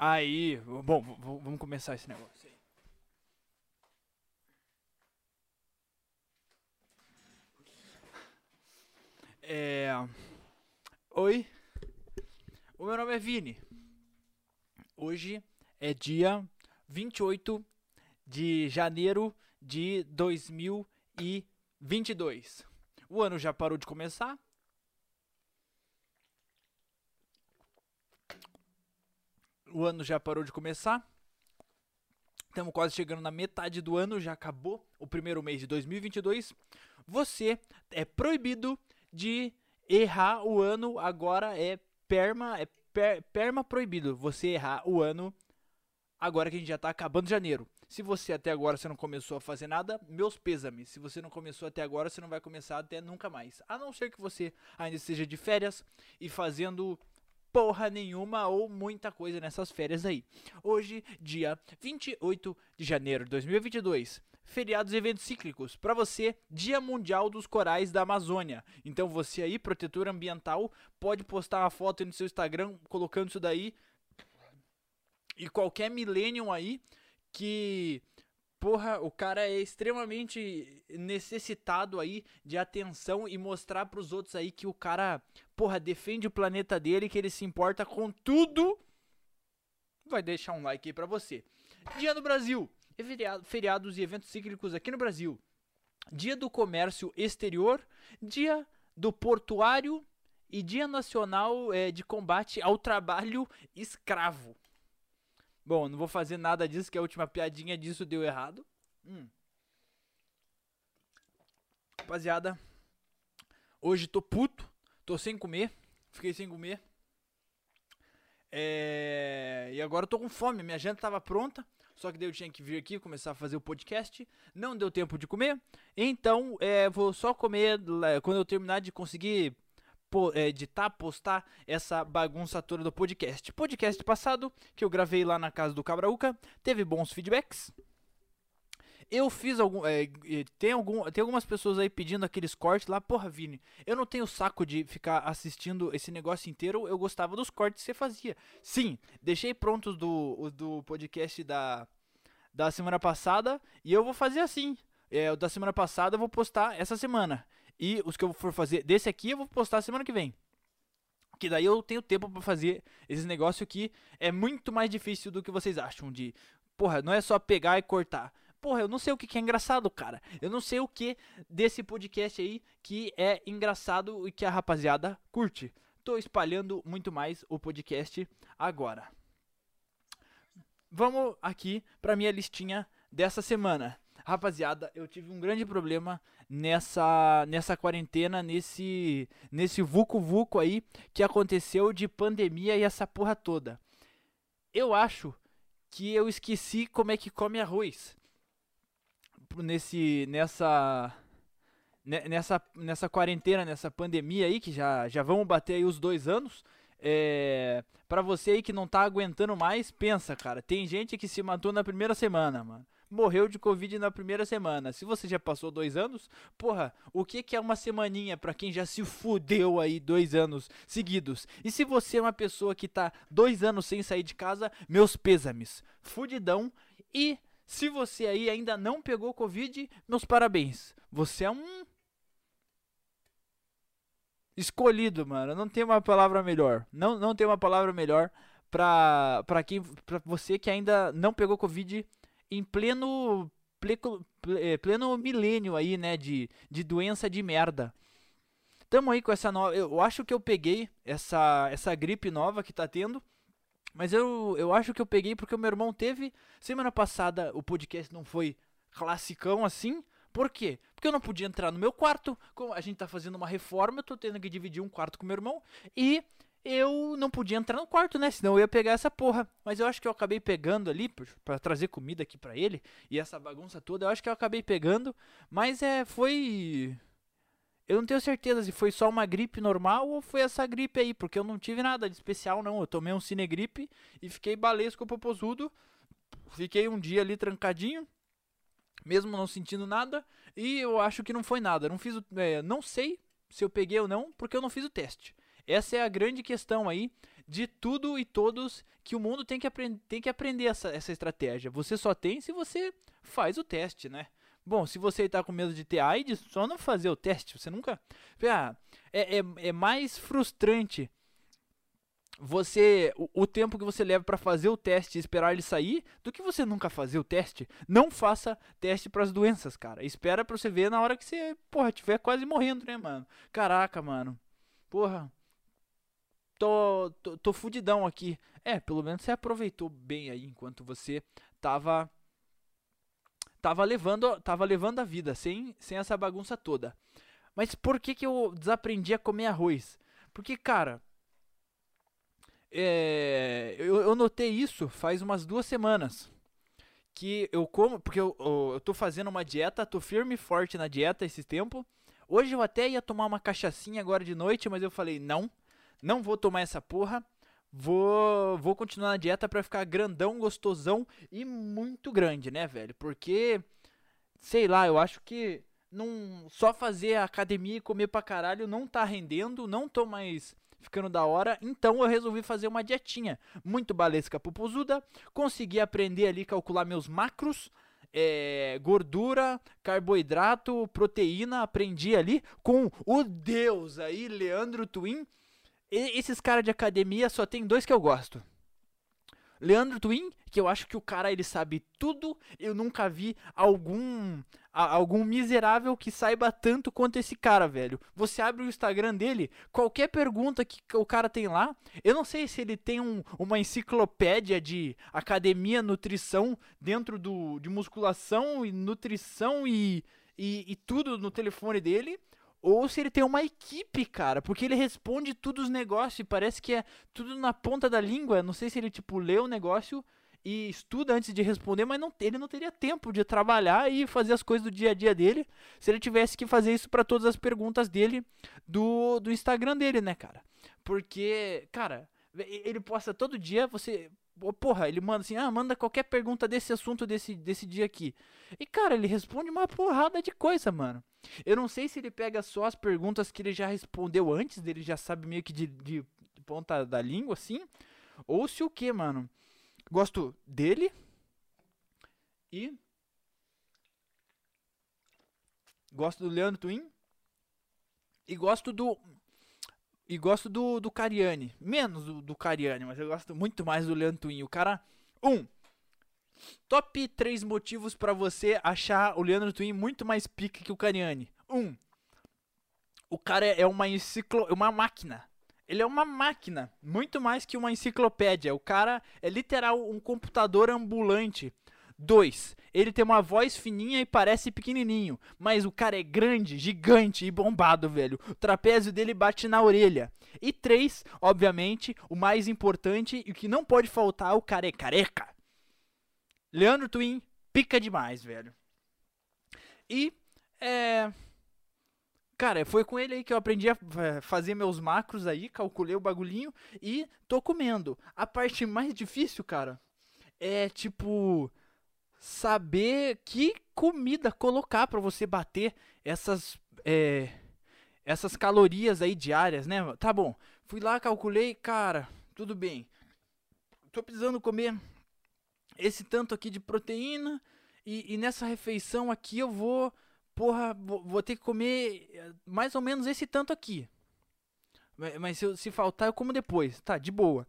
Aí, bom, vamos começar esse negócio. É. Oi, o meu nome é Vini. Hoje é dia 28 de janeiro de 2022. O ano já parou de começar. O ano já parou de começar. Estamos quase chegando na metade do ano, já acabou o primeiro mês de 2022. Você é proibido de errar o ano, agora é perma, é per- perma proibido você errar o ano agora que a gente já tá acabando janeiro. Se você até agora você não começou a fazer nada, meus pêsames. Se você não começou até agora, você não vai começar até nunca mais. A não ser que você ainda esteja de férias e fazendo porra nenhuma ou muita coisa nessas férias aí. Hoje, dia 28 de janeiro de 2022. Feriados e eventos cíclicos. Para você, Dia Mundial dos Corais da Amazônia. Então você aí, protetor ambiental, pode postar uma foto no seu Instagram colocando isso daí. E qualquer millennium aí que porra, o cara é extremamente necessitado aí de atenção e mostrar pros outros aí que o cara, porra, defende o planeta dele, que ele se importa com tudo. Vai deixar um like aí pra você. Dia do Brasil. Feriado- feriados e eventos cíclicos aqui no Brasil. Dia do Comércio Exterior, Dia do Portuário e Dia Nacional eh, de Combate ao Trabalho Escravo. Bom, não vou fazer nada disso, que a última piadinha disso deu errado. Hum. Rapaziada, hoje tô puto, tô sem comer, fiquei sem comer. É... E agora eu tô com fome, minha janta tava pronta, só que daí eu tinha que vir aqui começar a fazer o podcast. Não deu tempo de comer, então é, vou só comer quando eu terminar de conseguir é, editar, postar essa bagunça toda do podcast. Podcast passado, que eu gravei lá na casa do Cabraúca, teve bons feedbacks. Eu fiz algum. é, tem, algum tem algumas pessoas aí pedindo aqueles cortes lá. Porra, Vini, eu não tenho saco de ficar assistindo esse negócio inteiro. Eu gostava dos cortes que você fazia. Sim, deixei prontos do, do podcast da, da semana passada. E eu vou fazer assim. É, o da semana passada eu vou postar essa semana. E os que eu for fazer desse aqui eu vou postar semana que vem. Que daí eu tenho tempo pra fazer esse negócio que é muito mais difícil do que vocês acham de. Porra, não é só pegar e cortar. Porra, eu não sei o que que é engraçado, cara. Eu não sei o que desse podcast aí que é engraçado e que a rapaziada curte. Tô espalhando muito mais o podcast agora. Vamos aqui pra minha listinha dessa semana. Rapaziada, eu tive um grande problema nessa nessa quarentena, nesse nesse vucu vucu aí que aconteceu de pandemia e essa porra toda. Eu acho que eu esqueci como é que come arroz. Nesse nessa ne- nessa nessa quarentena, nessa pandemia aí que já já vamos bater aí os dois anos. É, para você aí que não tá aguentando mais, pensa, cara, tem gente que se matou na primeira semana, mano. Morreu de Covid na primeira semana. Se você já passou dois anos, porra, o que, que é uma semaninha pra quem já se fudeu aí dois anos seguidos? E se você é uma pessoa que tá dois anos sem sair de casa, meus pêsames. Fudidão. E se você aí ainda não pegou Covid, meus parabéns. Você é um. Escolhido, mano. Não tem uma palavra melhor. Não, não tem uma palavra melhor pra, pra, quem, pra você que ainda não pegou Covid em pleno, pleco- ple- eh, pleno milênio aí, né? De, de doença de merda. Tamo aí com essa nova. Eu acho que eu peguei essa, essa gripe nova que tá tendo. Mas eu, eu acho que eu peguei porque o meu irmão teve. Semana passada o podcast não foi classicão assim. Por quê? Porque eu não podia entrar no meu quarto. A gente tá fazendo uma reforma, eu tô tendo que dividir um quarto com meu irmão. E eu não podia entrar no quarto, né? Senão eu ia pegar essa porra. Mas eu acho que eu acabei pegando ali pra trazer comida aqui pra ele. E essa bagunça toda, eu acho que eu acabei pegando. Mas é, foi. Eu não tenho certeza se foi só uma gripe normal ou foi essa gripe aí, porque eu não tive nada de especial, não. Eu tomei um cinegripe e fiquei balesco popozudo. Fiquei um dia ali trancadinho, mesmo não sentindo nada, e eu acho que não foi nada. Não fiz o, é, não sei se eu peguei ou não, porque eu não fiz o teste. Essa é a grande questão aí de tudo e todos que o mundo tem que, tem que aprender essa, essa estratégia. Você só tem se você faz o teste, né? Bom, se você está com medo de ter AIDS, só não fazer o teste. Você nunca. Ah, é, é, é mais frustrante você o, o, tempo que você leva para fazer o teste e esperar ele sair do que você nunca fazer o teste. Não faça teste para as doenças, cara. Espera para você ver na hora que você, porra, tiver quase morrendo, né, mano? Caraca, mano. Porra. Tô, tô, tô fudidão aqui. É, pelo menos você aproveitou bem aí enquanto você tava tava levando, tava levando a vida sem sem essa bagunça toda. Mas por que que eu desaprendi a comer arroz? Porque, cara, é, eu, eu, notei isso faz umas duas semanas. Que eu como, porque eu, eu, eu tô fazendo uma dieta, tô firme e forte na dieta esse tempo. Hoje eu até ia tomar uma cachaçinha agora de noite, mas eu falei, não, não vou tomar essa porra. Vou, vou continuar na dieta pra ficar grandão, gostosão e muito grande, né, velho? Porque, sei lá, eu acho que não só fazer academia e comer pra caralho não tá rendendo, não tô mais ficando da hora. Então eu resolvi fazer uma dietinha muito balesca pupuzuda. Consegui aprender ali calcular meus macros. É, gordura, carboidrato, proteína, aprendi ali com o Deus aí, Leandro Twin. Esses caras de academia só tem dois que eu gosto. Leandro Twin, que eu acho que o cara ele sabe tudo. Eu nunca vi algum algum miserável que saiba tanto quanto esse cara, velho. Você abre o Instagram dele, qualquer pergunta que o cara tem lá, eu não sei se ele tem um, uma enciclopédia de academia, nutrição dentro do de musculação e nutrição e, e, e tudo no telefone dele ou se ele tem uma equipe, cara, porque ele responde tudo os negócios e parece que é tudo na ponta da língua. Não sei se ele, tipo, lê o negócio e estuda antes de responder, mas não, ele não teria tempo de trabalhar e fazer as coisas do dia a dia dele se ele tivesse que fazer isso para todas as perguntas dele do, do Instagram dele, né, cara? Porque, cara, ele posta todo dia, você Porra, ele manda assim, ah, manda qualquer pergunta desse assunto desse, desse dia aqui. E, cara, ele responde uma porrada de coisa, mano. Eu não sei se ele pega só as perguntas que ele já respondeu antes, dele já sabe meio que de, de ponta da língua, assim. Ou se o que, mano. Gosto dele. E. Gosto do Leandro Twin. E gosto do e gosto do, do Cariani. Menos do, do Cariani, mas eu gosto muito mais do Leandro Twin. O cara. Um. Top 3 motivos para você achar o Leandro Twin muito mais pica que o Cariani. Um. O cara é uma enciclo... uma máquina. Ele é uma máquina, muito mais que uma enciclopédia. O cara é literal um computador ambulante. 2. Ele tem uma voz fininha e parece pequenininho, mas o cara é grande, gigante e bombado, velho. O trapézio dele bate na orelha. E 3, obviamente, o mais importante e o que não pode faltar, o cara é careca. Leandro Twin pica demais, velho. E é Cara, foi com ele aí que eu aprendi a fazer meus macros aí, calculei o bagulhinho e tô comendo. A parte mais difícil, cara, é tipo saber que comida colocar para você bater essas é, essas calorias aí diárias, né? Tá bom. Fui lá, calculei, cara, tudo bem. Tô precisando comer esse tanto aqui de proteína e, e nessa refeição aqui eu vou, porra, vou, vou, ter que comer eh, mais ou menos esse tanto aqui. Mas se, se faltar eu como depois, tá? De boa.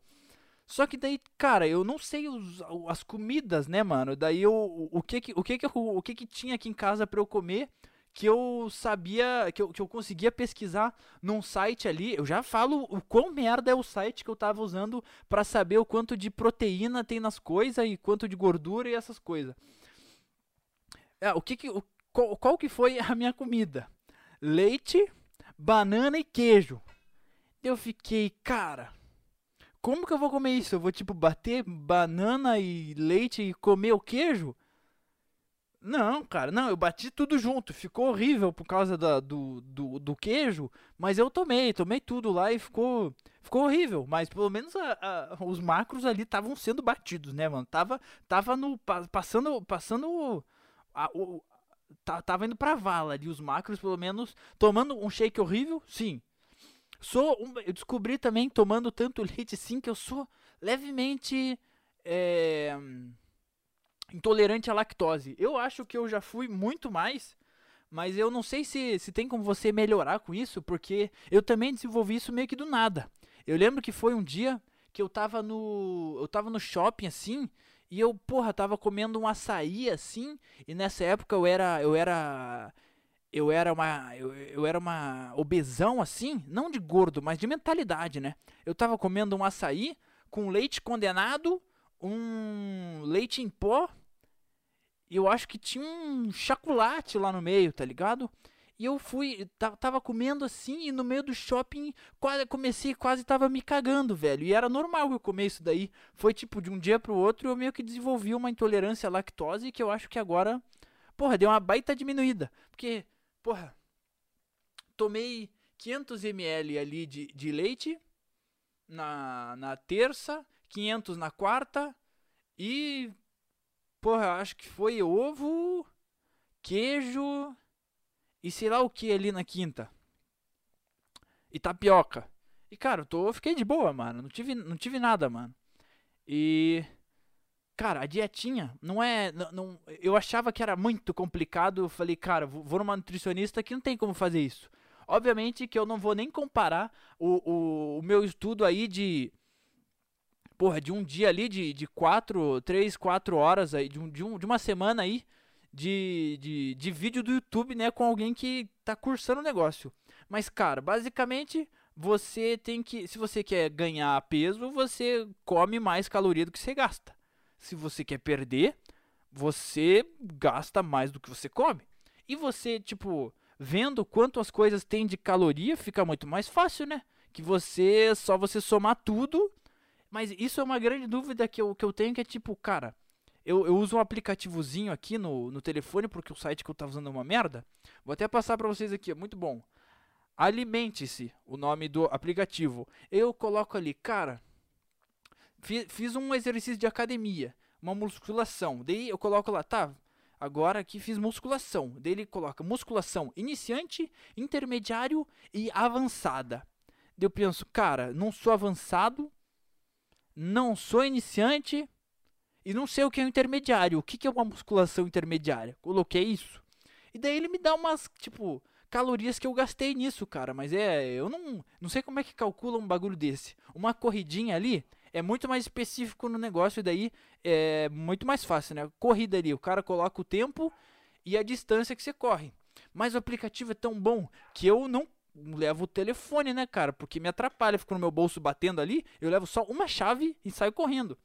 Só que daí, cara, eu não sei os, as comidas, né, mano? Daí eu, o, que que, o que que, o que que tinha aqui em casa para eu comer que eu sabia, que eu, que eu conseguia pesquisar num site ali. Eu já falo o quão merda é o site que eu tava usando para saber o quanto de proteína tem nas coisas e quanto de gordura e essas coisas. É, o que que, o, qual, qual que foi a minha comida? Leite, banana e queijo. Eu fiquei, cara, como que eu vou comer isso? Eu vou, tipo, bater banana e leite e comer o queijo? Não, cara, não, eu bati tudo junto. Ficou horrível por causa da, do, do, do, queijo, mas eu tomei, tomei tudo lá e ficou, ficou horrível. Mas pelo menos a, a, os macros ali estavam sendo batidos, né, mano? Tava, tava no, passando, passando, a, o, tava indo pra vala ali, os macros pelo menos, tomando um shake horrível, sim. Sou um, eu descobri também, tomando tanto leite assim, que eu sou levemente é, intolerante à lactose. Eu acho que eu já fui muito mais, mas eu não sei se, se tem como você melhorar com isso, porque eu também desenvolvi isso meio que do nada. Eu lembro que foi um dia que eu tava no. Eu tava no shopping assim. E eu, porra, tava comendo um açaí assim. E nessa época eu era. Eu era. Eu era uma. Eu, eu era uma obesão assim. Não de gordo, mas de mentalidade, né? Eu tava comendo um açaí com leite condenado, um leite em pó. E eu acho que tinha um chocolate lá no meio, tá ligado? E eu fui, tava comendo assim, e no meio do shopping, quase comecei, quase tava me cagando, velho. E era normal eu comer isso daí. Foi tipo de um dia pro outro, eu meio que desenvolvi uma intolerância à lactose que eu acho que agora, porra, deu uma baita diminuída. Porque, porra, tomei 500 ml ali de, de leite na, na terça, 500 na quarta e, porra, acho que foi ovo, queijo e sei lá o que ali na quinta. E tapioca. E cara, eu tô, fiquei de boa, mano. Não tive, não tive nada, mano. E cara, a dietinha não é, não, não, eu achava que era muito complicado. Eu falei, cara, vou numa nutricionista que não tem como fazer isso. Obviamente que eu não vou nem comparar o, o, o meu estudo aí de porra, de um dia ali de, de quatro, três, quatro horas aí, de, um, de, um, de uma semana aí de, de, de vídeo do YouTube, né, com alguém que tá cursando o negócio. Mas, cara, basicamente você tem que, se você quer ganhar peso, você come mais caloria do que você gasta. Se você quer perder, você gasta mais do que você come. E você, tipo, vendo quanto as coisas têm de caloria, fica muito mais fácil, né? Que você, só você somar tudo. Mas isso é uma grande dúvida que eu, que eu tenho, que é tipo, cara, eu, eu uso um aplicativozinho aqui no, no telefone, porque o site que eu tava usando é uma merda. Vou até passar para vocês aqui, é muito bom. Alimente-se, o nome do aplicativo. Eu coloco ali, cara, fiz, fiz um exercício de academia, uma musculação. Daí eu coloco lá, tá, agora aqui fiz musculação. Daí ele coloca musculação iniciante, intermediário e avançada. Daí eu penso, cara, não sou avançado, não sou iniciante e não sei o que é um intermediário. O que, que é uma musculação intermediária? Coloquei isso. E daí ele me dá umas, tipo, calorias que eu gastei nisso, cara. Mas é, eu não, não sei como é que calcula um bagulho desse. Uma corridinha ali é muito mais específico no negócio, e daí é muito mais fácil, né? Corrida ali, o cara coloca o tempo e a distância que você corre. Mas o aplicativo é tão bom que eu não levo o telefone, né, cara? Porque me atrapalha, fico no meu bolso batendo ali, eu levo só uma chave e saio correndo.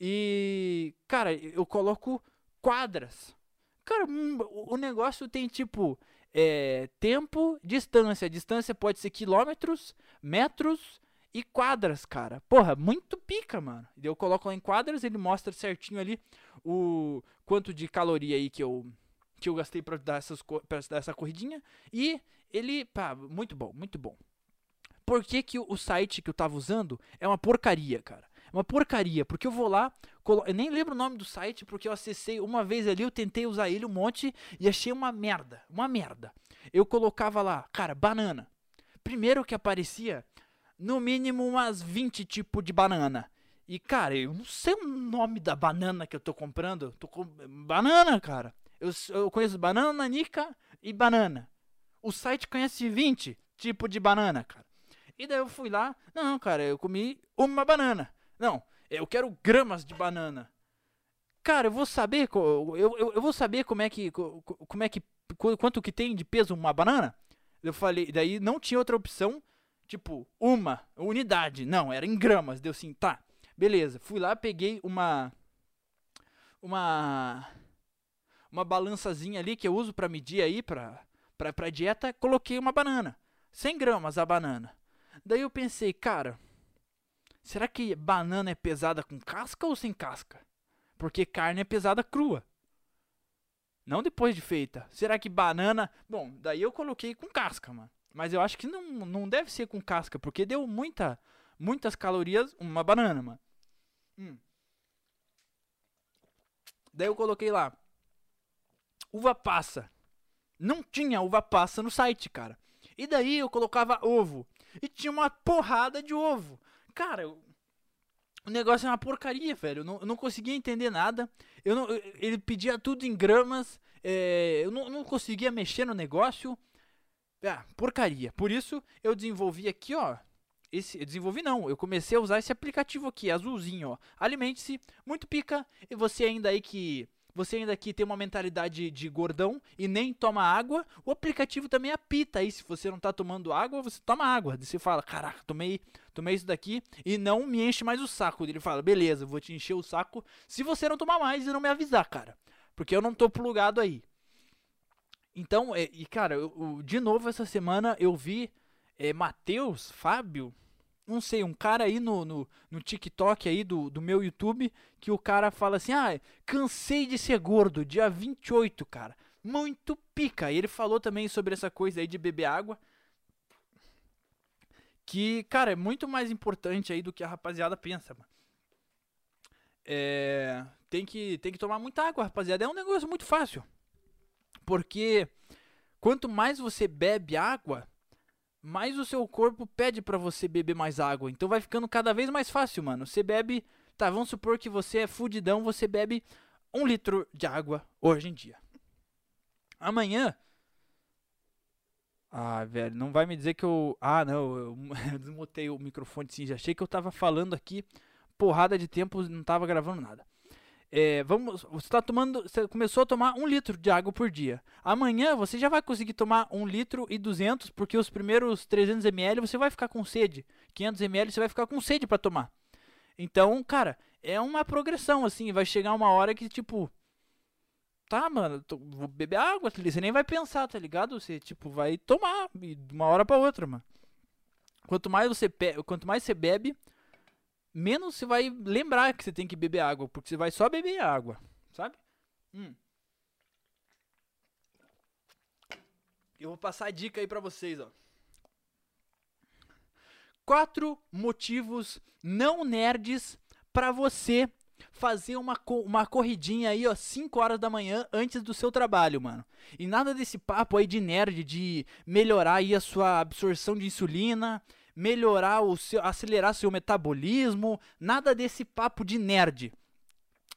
E, cara, eu coloco quadras. Cara, hum, o negócio tem tipo é, tempo, distância. Distância pode ser quilômetros, metros e quadras, cara. Porra, muito pica, mano. Eu coloco lá em quadras, ele mostra certinho ali o quanto de caloria aí que eu que eu gastei para dar, essas, pra dar essa corridinha. E ele, pá, muito bom, muito bom. Por que, que o site que eu tava usando é uma porcaria, cara? Uma porcaria, porque eu vou lá, colo... eu nem lembro o nome do site, porque eu acessei uma vez ali, eu tentei usar ele um monte e achei uma merda, uma merda. Eu colocava lá, cara, banana. Primeiro que aparecia, no mínimo umas 20 tipos de banana. E, cara, eu não sei o nome da banana que eu tô comprando. Tô com... Banana, cara. Eu, eu conheço banana, nanica e banana. O site conhece 20 tipos de banana, cara. E daí eu fui lá, não, cara, eu comi uma banana. Não, eu quero gramas de banana. Cara, eu vou saber, eu, eu, eu vou saber como é que, como é que, quanto que tem de peso uma banana? Eu falei, daí não tinha outra opção, tipo, uma unidade. Não, era em gramas. Deu assim, tá, beleza. Fui lá, peguei uma, uma, uma balançazinha ali que eu uso para medir aí, pra, pra, pra dieta, coloquei uma banana. 100 gramas a banana. Daí eu pensei, cara, Será que banana é pesada com casca ou sem casca? Porque carne é pesada crua. Não depois de feita. Será que banana. Bom, daí eu coloquei com casca, mano. Mas eu acho que não, não deve ser com casca, porque deu muita, muitas calorias uma banana, mano. Hum. Daí eu coloquei lá. Uva passa. Não tinha uva passa no site, cara. E daí eu colocava ovo. e tinha uma porrada de ovo. Cara, eu, o negócio é uma porcaria, velho. Eu não, eu não conseguia entender nada. Eu não, ele pedia tudo em gramas. É, eu não, não conseguia mexer no negócio. Ah, porcaria. Por isso eu desenvolvi aqui, ó. Esse, eu desenvolvi não, eu comecei a usar esse aplicativo aqui, azulzinho, ó. Alimente-se, muito pica. E você ainda aí que você ainda aqui tem uma mentalidade de gordão e nem toma água, o aplicativo também apita aí. Se você não tá tomando água, você toma água. Você fala, caraca, tomei, tomei isso daqui e não me enche mais o saco. Ele fala, beleza, vou te encher o saco se você não tomar mais e não me avisar, cara. Porque eu não tô plugado aí. Então, é, e cara, eu, eu, de novo essa semana eu vi é, Matheus, Fábio, não sei, um cara aí no, no, no, TikTok aí do, do meu YouTube, que o cara fala assim, ah, cansei de ser gordo, dia 28, cara. Muito pica. E ele falou também sobre essa coisa aí de beber água. Que, cara, é muito mais importante aí do que a rapaziada pensa, mano. É, tem, que, tem que tomar muita água, rapaziada. É um negócio muito fácil. Porque quanto mais você bebe água, mais o seu corpo pede para você beber mais água. Então vai ficando cada vez mais fácil, mano. Você bebe, tá, vamos supor que você é fudidão, você bebe um litro de água hoje em dia. Amanhã. Ah, velho, não vai me dizer que eu. Ah, não, eu, desmutei o microfone sim. Já achei que eu tava falando aqui porrada de tempo, não tava gravando nada. É, vamos, você está tomando, você começou a tomar um litro de água por dia. Amanhã você já vai conseguir tomar um litro e 200, porque os primeiros 300 ml você vai ficar com sede. 500 ml você vai ficar com sede para tomar. Então, cara, é uma progressão assim. Vai chegar uma hora que tipo, tá, mano, tô, vou beber água, você nem vai pensar, tá ligado? Você tipo vai tomar de uma hora para outra, mano. Quanto mais você quanto mais você bebe, menos você vai lembrar que você tem que beber água, porque você vai só beber água, sabe? Hum. Eu vou passar a dica aí pra vocês, ó. Quatro motivos não nerds para você fazer uma, uma corridinha aí, ó, 5 horas da manhã antes do seu trabalho, mano. E nada desse papo aí de nerd, de melhorar aí a sua absorção de insulina, melhorar o seu, acelerar seu metabolismo, nada desse papo de nerd.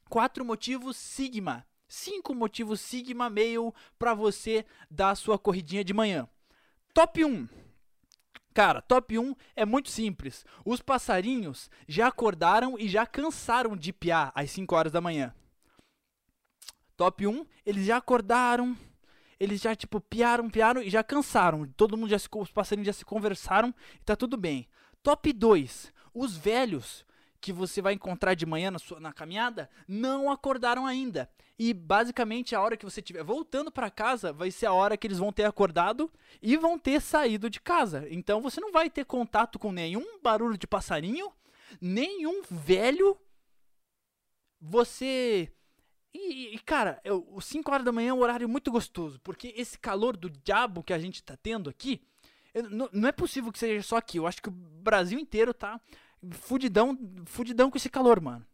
Quatro motivos Sigma. Cinco motivos Sigma Mail para você dar a sua corridinha de manhã. Top 1. Cara, top 1 é muito simples. Os passarinhos já acordaram e já cansaram de piar às 5 horas da manhã. Top 1, eles já acordaram, eles já, tipo, piaram, piaram e já cansaram. Todo mundo já se, os passarinhos já se conversaram e tá tudo bem. Top 2. Os velhos que você vai encontrar de manhã na, sua, na caminhada não acordaram ainda. E basicamente a hora que você estiver voltando para casa vai ser a hora que eles vão ter acordado e vão ter saído de casa. Então você não vai ter contato com nenhum barulho de passarinho, nenhum velho. Você e, e cara, os 5 horas da manhã é um horário muito gostoso, porque esse calor do diabo que a gente tá tendo aqui, eu, não, não é possível que seja só aqui. Eu acho que o Brasil inteiro tá fudidão, fudidão com esse calor, mano.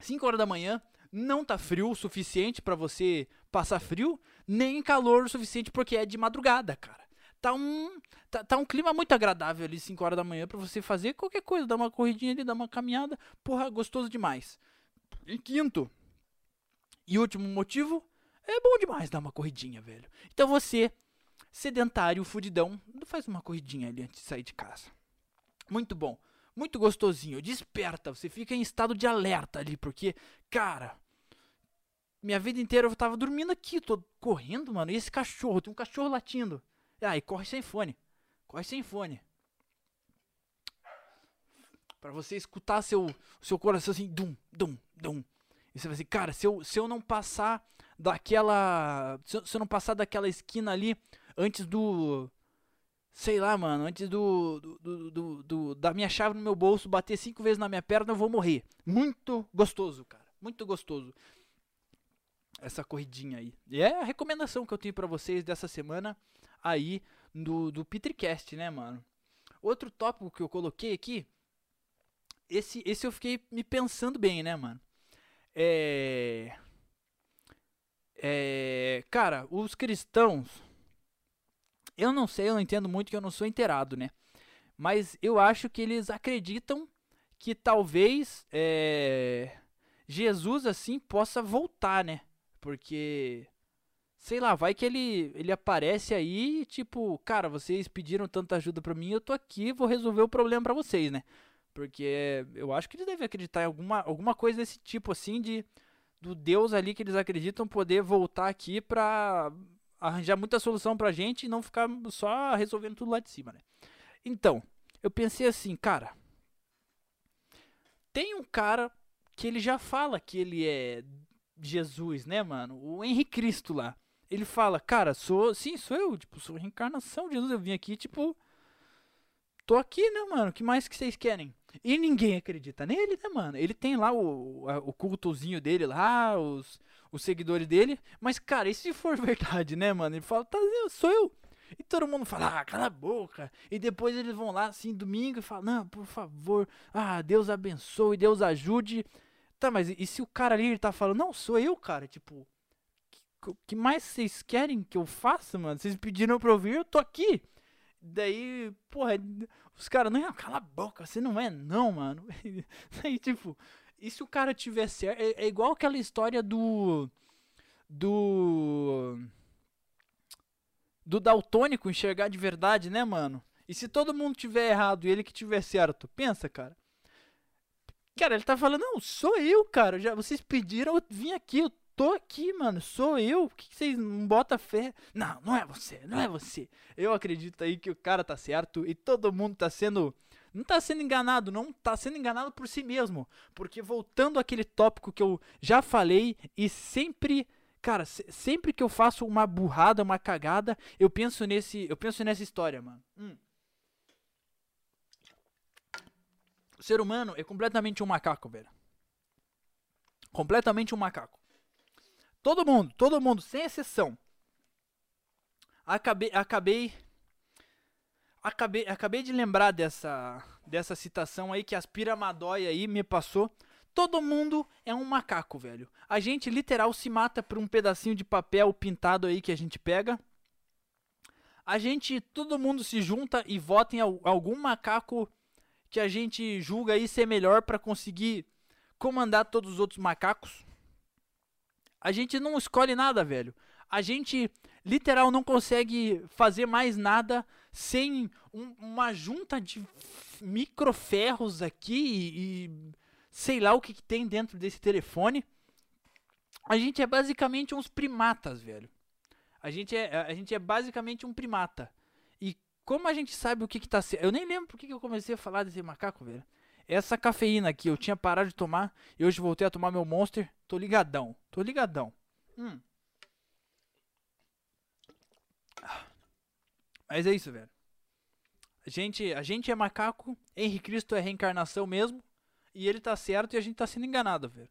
5 horas da manhã, não tá frio o suficiente para você passar frio, nem calor o suficiente porque é de madrugada, cara. Tá um, tá, tá um clima muito agradável ali 5 horas da manhã para você fazer qualquer coisa, dar uma corridinha ali, dar uma caminhada, porra, gostoso demais. E quinto, e último motivo, é bom demais dar uma corridinha, velho. Então você, sedentário, fudidão, faz uma corridinha ali antes de sair de casa. Muito bom. Muito gostosinho. Desperta, você fica em estado de alerta ali, porque, cara, minha vida inteira eu tava dormindo aqui, tô correndo, mano. E esse cachorro, tem um cachorro latindo. Ah, e corre sem fone. Corre sem fone. Para você escutar seu seu coração assim, dum, dum, dum. E você vai assim, cara, se eu, se eu não passar daquela. Se eu, se eu não passar daquela esquina ali antes do. Sei lá, mano, antes do, do, do, do, da minha chave no meu bolso bater cinco vezes na minha perna, eu vou morrer. Muito gostoso, cara. Muito gostoso. Essa corridinha aí. E é a recomendação que eu tenho para vocês dessa semana aí do, do Petricast, né, mano? Outro tópico que eu coloquei aqui. Esse, esse eu fiquei me pensando bem, né, mano? É. É. Cara, os cristãos. Eu não sei, eu não entendo muito que eu não sou inteirado, né? Mas eu acho que eles acreditam que talvez é, Jesus assim possa voltar, né? Porque sei lá, vai que ele ele aparece aí, tipo, cara, vocês pediram tanta ajuda para mim, eu tô aqui, vou resolver o problema para vocês, né? Porque eu acho que eles devem acreditar em alguma, alguma coisa desse tipo assim de do Deus ali que eles acreditam poder voltar aqui pra arranjar muita solução pra gente e não ficar só resolvendo tudo lá de cima, né? Então, eu pensei assim, cara, tem um cara que ele já fala que ele é Jesus, né, mano? O Henrique Cristo lá. Ele fala, cara, sou, sim, sou eu, tipo, sou reencarnação de Jesus. Eu vim aqui, tipo, tô aqui, né, mano? O que mais que vocês querem? E ninguém acredita nele, né, mano? Ele tem lá o, o cultozinho dele lá, os, os seguidores dele. Mas, cara, e se for verdade, né, mano? Ele fala, tá, sou eu. E todo mundo fala, ah, cala a boca. E depois eles vão lá, assim, domingo, e falam, não, por favor, ah, Deus abençoe, Deus ajude. Tá, mas e, se o cara ali ele tá falando, não, sou eu, cara, tipo, o que mais vocês querem que eu faça, mano? Vocês pediram pra eu vir, eu tô aqui. Daí, porra, os caras, não, cala a boca, você não é não, mano. Daí, tipo, e se o cara tiver certo? É, é igual aquela história do. Do do daltônico enxergar de verdade, né, mano? E se todo mundo tiver errado e ele que tiver certo, pensa, cara. Cara, ele tá falando, não, sou eu, cara. Já vocês pediram, eu vim aqui, eu tô aqui, mano. Sou eu. Por que, vocês não botam fé? Não, não é você, não é você. Eu acredito aí que o cara tá certo e todo mundo tá sendo não tá sendo enganado, não tá sendo enganado por si mesmo. Porque voltando àquele tópico que eu já falei e sempre Cara, sempre que eu faço uma burrada, uma cagada, eu penso nesse, eu penso nessa história, mano. Hum. O ser humano é completamente um macaco, velho. Completamente um macaco. Todo mundo, todo mundo, sem exceção. Acabei, acabei, acabei, acabei de lembrar dessa, dessa citação aí que Aspira Madói aí me passou Todo mundo é um macaco, velho. A gente literal se mata por um pedacinho de papel pintado aí que a gente pega. A gente, todo mundo se junta e vota em algum macaco que a gente julga aí ser melhor para conseguir comandar todos os outros macacos. A gente não escolhe nada, velho. A gente literal não consegue fazer mais nada sem um, uma junta de microferros aqui e sei lá o que, que tem dentro desse telefone. A gente é basicamente uns primatas, velho. A gente é, a gente é basicamente um primata. E como a gente sabe o que que tá... Eu nem lembro por que, que eu comecei a falar desse macaco, velho. Essa cafeína aqui, eu tinha parado de tomar e hoje voltei a tomar meu Monster. Tô ligadão, tô ligadão. Hum. Mas é isso, velho. A gente, a gente é macaco, Henrique Cristo é reencarnação mesmo. E ele tá certo e a gente tá sendo enganado, velho.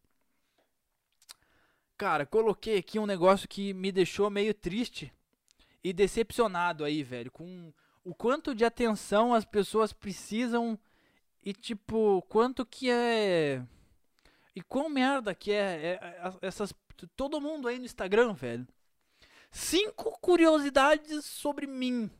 Cara, coloquei aqui um negócio que me deixou meio triste e decepcionado aí, velho. Com o quanto de atenção as pessoas precisam e, tipo, quanto que é. E quão merda que é, é, essas. Todo mundo aí no Instagram, velho. Cinco curiosidades sobre mim.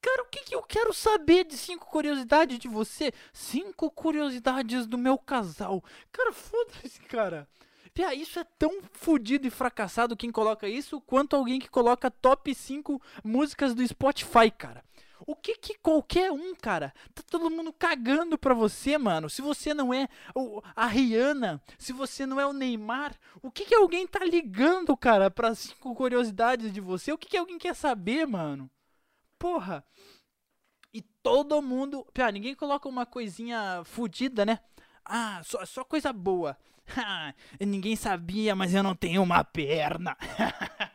Cara, o que, que eu quero saber de cinco curiosidades de você? Cinco curiosidades do meu casal. Cara, foda-se, cara. Pia, isso é tão fodido e fracassado quem coloca isso, quanto alguém que coloca top 5 músicas do Spotify, cara. O que que qualquer um, cara, tá todo mundo cagando pra você, mano. Se você não é a Rihanna, se você não é o Neymar, o que que alguém tá ligando, cara, pra cinco curiosidades de você? O que que alguém quer saber, mano? Porra! E todo mundo. Pior, ninguém coloca uma coisinha fodida, né? Ah, só, só coisa boa. ninguém sabia, mas eu não tenho uma perna.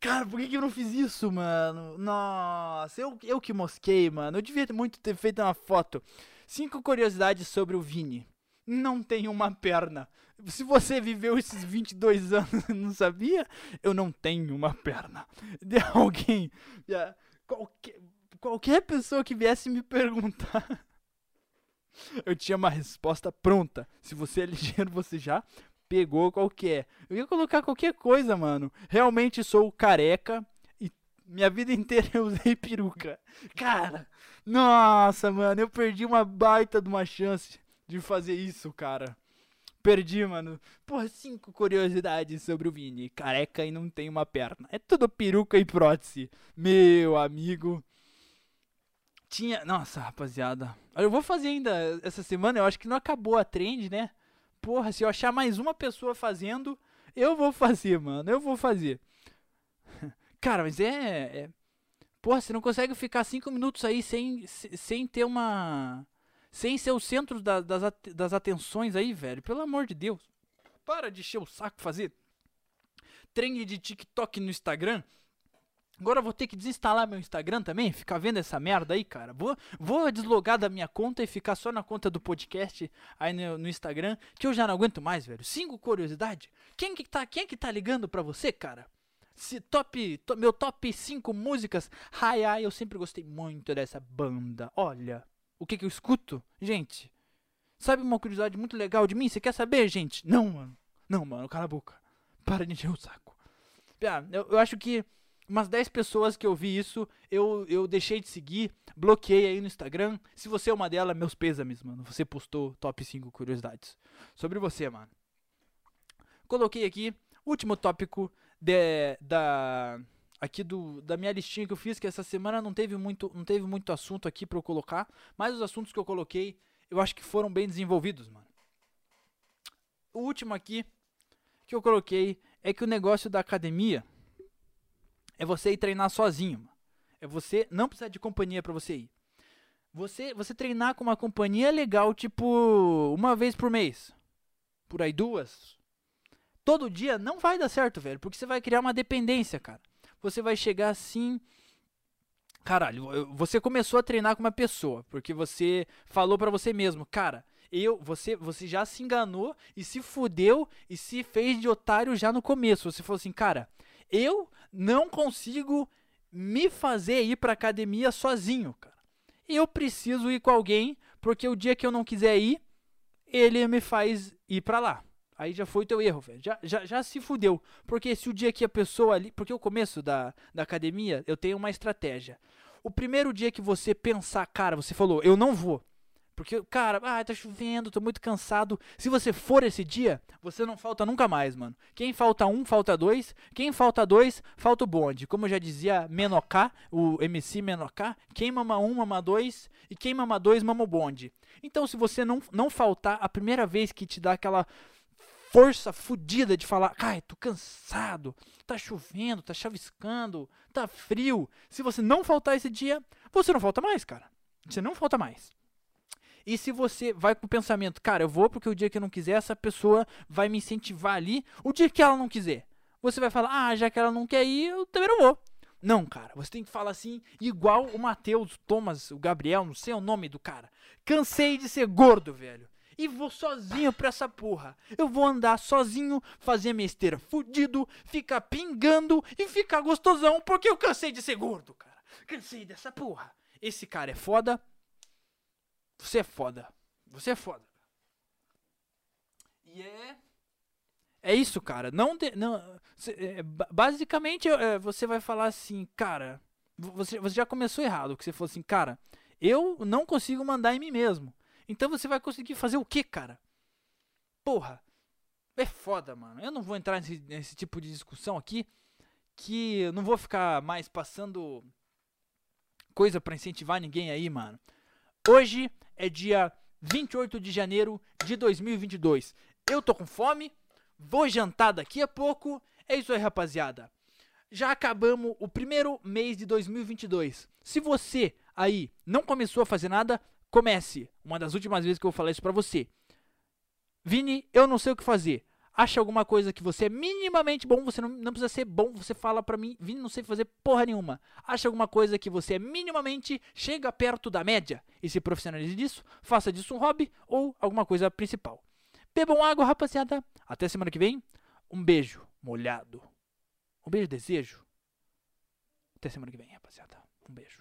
Cara, por que, que eu não fiz isso, mano? Nossa, eu, eu que mosquei, mano. Eu devia muito ter feito uma foto. Cinco curiosidades sobre o Vini. Não tem uma perna. Se você viveu esses 22 anos e não sabia, eu não tenho uma perna. De alguém. Qualquer, qualquer pessoa que viesse me perguntar. Eu tinha uma resposta pronta. Se você é ligeiro, você já pegou qualquer. Eu ia colocar qualquer coisa, mano. Realmente sou careca. E minha vida inteira eu usei peruca. Cara, nossa, mano, eu perdi uma baita de uma chance de fazer isso, cara. Perdi, mano. Porra, cinco curiosidades sobre o Vini. Careca e não tem uma perna. É tudo peruca e prótese. Meu amigo. Tinha. Nossa, rapaziada. Eu vou fazer ainda essa semana. Eu acho que não acabou a trend, né? Porra, se eu achar mais uma pessoa fazendo, eu vou fazer, mano. Eu vou fazer. Cara, mas é. é... Porra, você não consegue ficar cinco minutos aí sem, sem ter uma sem ser o centro da, das, das atenções aí, velho. Pelo amor de Deus. Para de encher o saco fazer trend de TikTok no Instagram. Agora eu vou ter que desinstalar meu Instagram também, ficar vendo essa merda aí, cara. Vou, vou deslogar da minha conta e ficar só na conta do podcast aí no, no Instagram, que eu já não aguento mais, velho. Cinco curiosidades. Quem que tá, quem que tá ligando pra você, cara? Se top, to, meu top 5 músicas. Ai, ai, eu sempre gostei muito dessa banda. Olha, o que, que eu escuto? Gente, sabe uma curiosidade muito legal de mim? Você quer saber, gente? Não, mano. Não, mano, cala a boca. Para de encher o saco. Ah, eu, eu acho que umas 10 pessoas que eu vi isso, eu, eu deixei de seguir, bloqueei aí no Instagram. Se você é uma delas, meus pêsames, mano. Você postou top 5 curiosidades sobre você, mano. Coloquei aqui, último tópico de, da aqui do, da minha listinha que eu fiz, que essa semana não teve muito, não teve muito assunto aqui para eu colocar, mas os assuntos que eu coloquei, eu acho que foram bem desenvolvidos, mano. O último aqui que eu coloquei é que o negócio da academia é você ir treinar sozinho. É você não precisar de companhia para você ir. Você, você treinar com uma companhia legal, tipo, uma vez por mês. Por aí duas. Todo dia não vai dar certo, velho, porque você vai criar uma dependência, cara você vai chegar assim. Caralho, você começou a treinar com uma pessoa, porque você falou para você mesmo, cara, eu, você, você já se enganou e se fudeu e se fez de otário já no começo. Você falou assim, cara, eu não consigo me fazer ir pra academia sozinho, cara. Eu preciso ir com alguém, porque o dia que eu não quiser ir, ele me faz ir para lá. Aí já foi teu erro, velho. Já, já, já se fudeu. Porque se o dia que a pessoa ali. Porque o começo da, da academia, eu tenho uma estratégia. O primeiro dia que você pensar, cara, você falou, eu não vou. Porque, cara, ah, tá chovendo, tô muito cansado. Se você for esse dia, você não falta nunca mais, mano. Quem falta um, falta dois. Quem falta dois, falta o bonde. Como já dizia Menocá, o MC Menocá, quem mama um, mama dois. E quem mama dois, mama o bonde. Então, se você não, não faltar, a primeira vez que te dá aquela força fodida de falar, ai, tô cansado, tá chovendo, tá chaviscando, tá frio. Se você não faltar esse dia, você não falta mais, cara. Você não falta mais. E se você vai com o pensamento, cara, eu vou porque o dia que eu não quiser, essa pessoa vai me incentivar ali. O dia que ela não quiser, você vai falar, ah, já que ela não quer ir, eu também não vou. Não, cara, você tem que falar assim, igual o Matheus, o Thomas, o Gabriel, não sei o nome do cara. Cansei de ser gordo, velho e vou sozinho pra essa porra. Eu vou andar sozinho, fazer minha esteira fudido, ficar pingando e ficar gostosão, porque eu cansei de ser gordo, cara. Cansei dessa porra. Esse cara é foda. Você é foda. Você é foda. E é. É isso, cara. Não. Não é, basicamente, é, você vai falar assim, cara. Você, você já começou errado. Que você falou assim, cara. Eu não consigo mandar em mim mesmo. Então você vai conseguir fazer o que, cara? Porra, é foda, mano. Eu não vou entrar nesse, nesse tipo de discussão aqui. Que eu não vou ficar mais passando coisa para incentivar ninguém aí, mano. Hoje é dia 28 de janeiro de 2022. Eu tô com fome, vou jantar daqui a pouco. É isso aí, rapaziada. Já acabamos o primeiro mês de 2022. Se você aí não começou a fazer nada, Comece. Uma das últimas vezes que eu vou falar isso pra você. Vini, eu não sei o que fazer. Acha alguma coisa que você é minimamente bom, você não, não precisa ser bom, você fala pra mim, Vini, não sei fazer porra nenhuma. Acha alguma coisa que você é minimamente, chega perto da média e se profissionalize disso, faça disso um hobby ou alguma coisa principal. Bebam água, rapaziada. Até semana que vem. Um beijo molhado. Um beijo desejo. Até semana que vem, rapaziada. Um beijo.